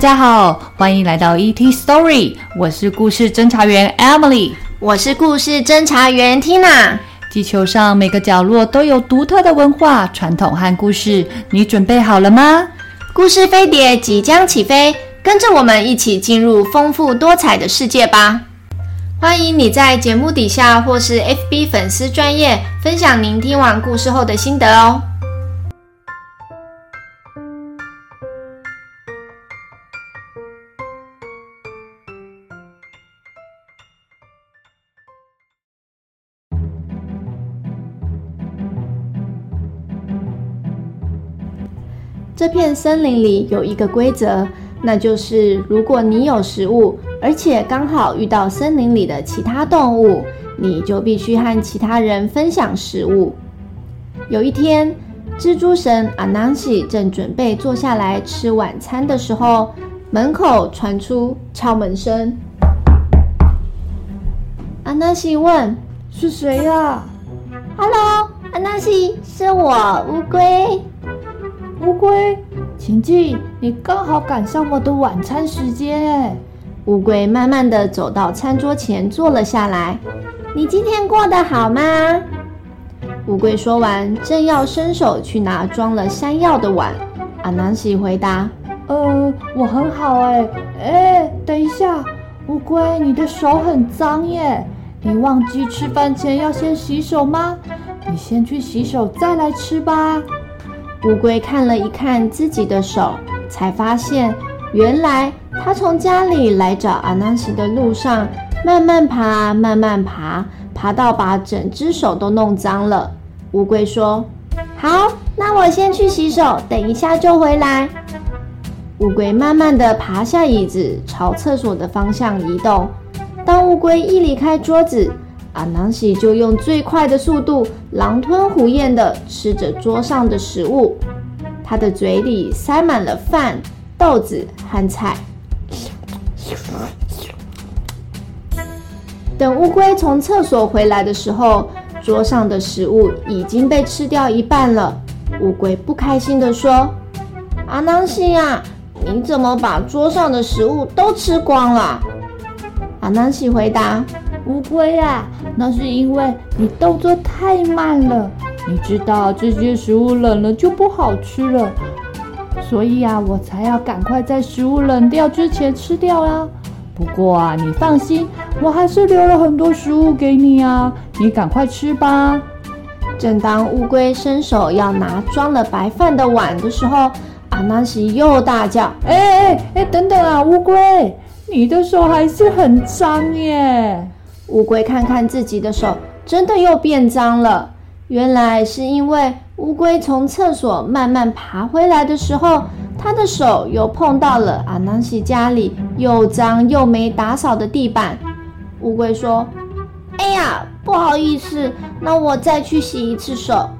家好，欢迎来到 ET Story，我是故事侦查员 Emily，我是故事侦查员 Tina。地球上每个角落都有独特的文化、传统和故事，你准备好了吗？故事飞碟即将起飞，跟着我们一起进入丰富多彩的世界吧！欢迎你在节目底下或是 FB 粉丝专页分享您听完故事后的心得哦。这片森林里有一个规则，那就是如果你有食物，而且刚好遇到森林里的其他动物，你就必须和其他人分享食物。有一天，蜘蛛神阿南西正准备坐下来吃晚餐的时候，门口传出敲门声。阿南西问：“是谁呀？”“Hello，阿南西，是我，乌龟。”乌龟，请进！你刚好赶上我的晚餐时间。乌龟慢慢地走到餐桌前，坐了下来。你今天过得好吗？乌龟说完，正要伸手去拿装了山药的碗。阿南西回答：“呃，我很好哎。哎，等一下，乌龟，你的手很脏耶！你忘记吃饭前要先洗手吗？你先去洗手，再来吃吧。”乌龟看了一看自己的手，才发现原来他从家里来找阿南西的路上，慢慢爬，慢慢爬，爬到把整只手都弄脏了。乌龟说：“好，那我先去洗手，等一下就回来。”乌龟慢慢地爬下椅子，朝厕所的方向移动。当乌龟一离开桌子，阿南西就用最快的速度，狼吞虎咽地吃着桌上的食物。他的嘴里塞满了饭、豆子和菜。等乌龟从厕所回来的时候，桌上的食物已经被吃掉一半了。乌龟不开心地说：“阿南西呀，你怎么把桌上的食物都吃光了？”阿南西回答。乌龟啊，那是因为你动作太慢了。你知道这些食物冷了就不好吃了，所以啊，我才要赶快在食物冷掉之前吃掉啊。不过啊，你放心，我还是留了很多食物给你啊。你赶快吃吧。正当乌龟伸手要拿装了白饭的碗的时候，阿南西又大叫：“哎哎哎，等等啊，乌龟，你的手还是很脏耶！”乌龟看看自己的手，真的又变脏了。原来是因为乌龟从厕所慢慢爬回来的时候，它的手又碰到了阿南西家里又脏又没打扫的地板。乌龟说：“哎呀，不好意思，那我再去洗一次手。”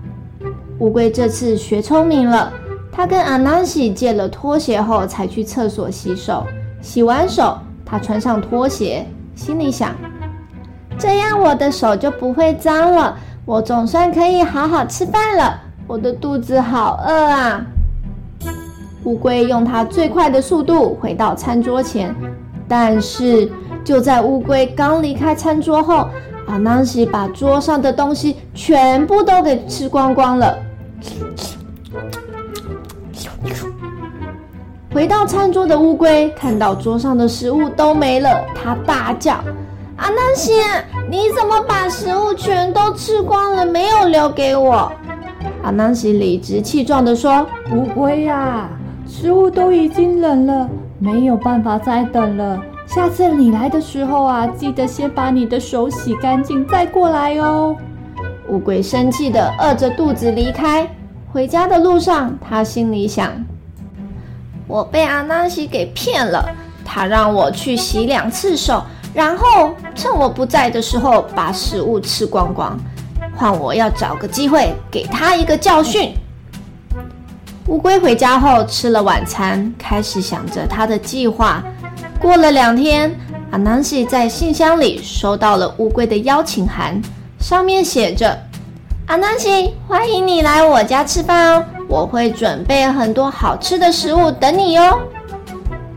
乌龟这次学聪明了，他跟阿南西借了拖鞋后，才去厕所洗手。洗完手，他穿上拖鞋，心里想。这样我的手就不会脏了，我总算可以好好吃饭了。我的肚子好饿啊！乌龟用它最快的速度回到餐桌前，但是就在乌龟刚离开餐桌后，阿南西把桌上的东西全部都给吃光光了。回到餐桌的乌龟看到桌上的食物都没了，它大叫。阿南西，你怎么把食物全都吃光了，没有留给我？阿南西理直气壮地说：“乌龟呀，食物都已经冷了，没有办法再等了。下次你来的时候啊，记得先把你的手洗干净再过来哦。”乌龟生气地饿着肚子离开。回家的路上，他心里想：“我被阿南西给骗了，他让我去洗两次手。”然后趁我不在的时候把食物吃光光，换我要找个机会给他一个教训。乌龟回家后吃了晚餐，开始想着他的计划。过了两天，阿南西在信箱里收到了乌龟的邀请函，上面写着：“阿南西，欢迎你来我家吃饭哦，我会准备很多好吃的食物等你哟。”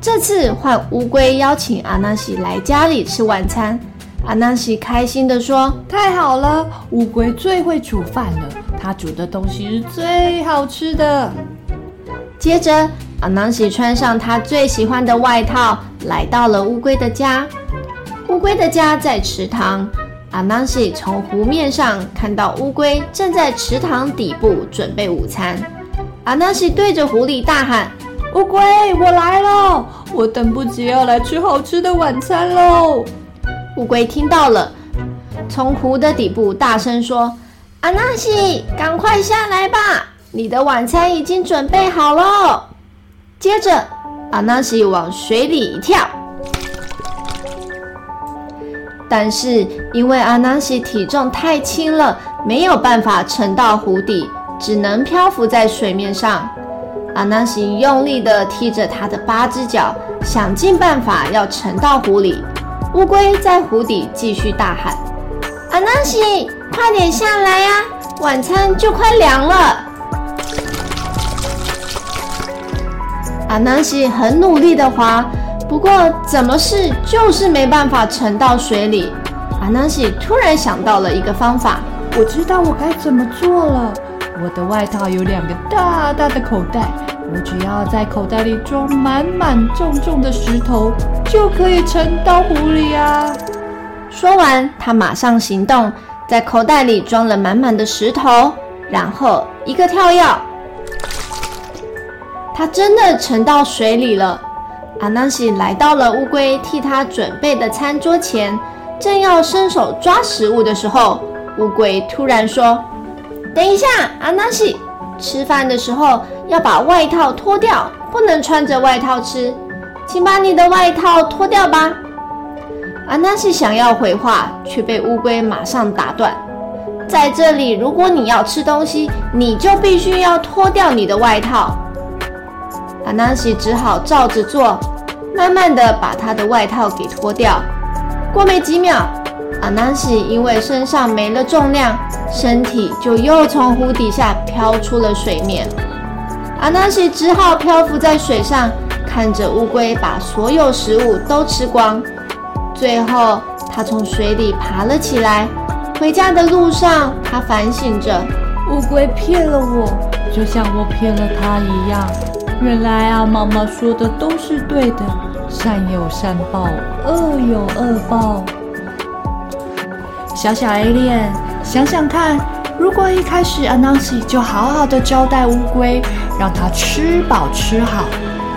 这次换乌龟邀请阿纳西来家里吃晚餐。阿纳西开心地说：“太好了，乌龟最会煮饭了，它煮的东西是最好吃的。”接着，阿纳西穿上他最喜欢的外套，来到了乌龟的家。乌龟的家在池塘。阿纳西从湖面上看到乌龟正在池塘底部准备午餐。阿纳西对着狐狸大喊：“乌龟，我来了！我等不及要来吃好吃的晚餐喽！”乌龟听到了，从湖的底部大声说：“阿纳西，赶快下来吧，你的晚餐已经准备好了。”接着，阿纳西往水里一跳，但是因为阿纳西体重太轻了，没有办法沉到湖底，只能漂浮在水面上。阿南西用力地踢着他的八只脚，想尽办法要沉到湖里。乌龟在湖底继续大喊：“阿南西，快点下来呀，晚餐就快凉了。”阿南西很努力地划，不过怎么试就是没办法沉到水里。阿南西突然想到了一个方法：“我知道我该怎么做了。我的外套有两个大大的口袋。”我只要在口袋里装满满重重的石头，就可以沉到湖里啊！说完，他马上行动，在口袋里装了满满的石头，然后一个跳跃，他真的沉到水里了。阿纳西来到了乌龟替他准备的餐桌前，正要伸手抓食物的时候，乌龟突然说：“等一下，阿纳西。”吃饭的时候要把外套脱掉，不能穿着外套吃，请把你的外套脱掉吧。阿纳西想要回话，却被乌龟马上打断。在这里，如果你要吃东西，你就必须要脱掉你的外套。阿纳西只好照着做，慢慢的把他的外套给脱掉。过没几秒，阿南西因为身上没了重量。身体就又从湖底下飘出了水面，阿南西只好漂浮在水上，看着乌龟把所有食物都吃光。最后，他从水里爬了起来。回家的路上，他反省着：乌龟骗了我，就像我骗了他一样。原来啊，妈妈说的都是对的，善有善报，恶有恶报。小小 A 练。想想看，如果一开始阿纳西就好好的招待乌龟，让它吃饱吃好，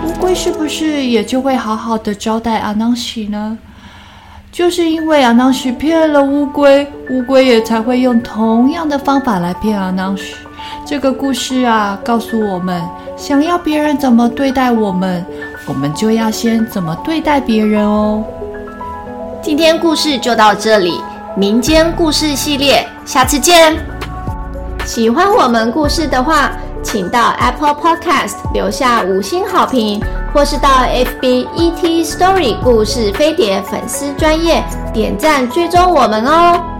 乌龟是不是也就会好好的招待阿纳西呢？就是因为阿纳西骗了乌龟，乌龟也才会用同样的方法来骗阿纳西。这个故事啊，告诉我们，想要别人怎么对待我们，我们就要先怎么对待别人哦。今天故事就到这里。民间故事系列，下次见。喜欢我们故事的话，请到 Apple Podcast 留下五星好评，或是到 FB ET Story 故事飞碟粉丝专页点赞追踪我们哦。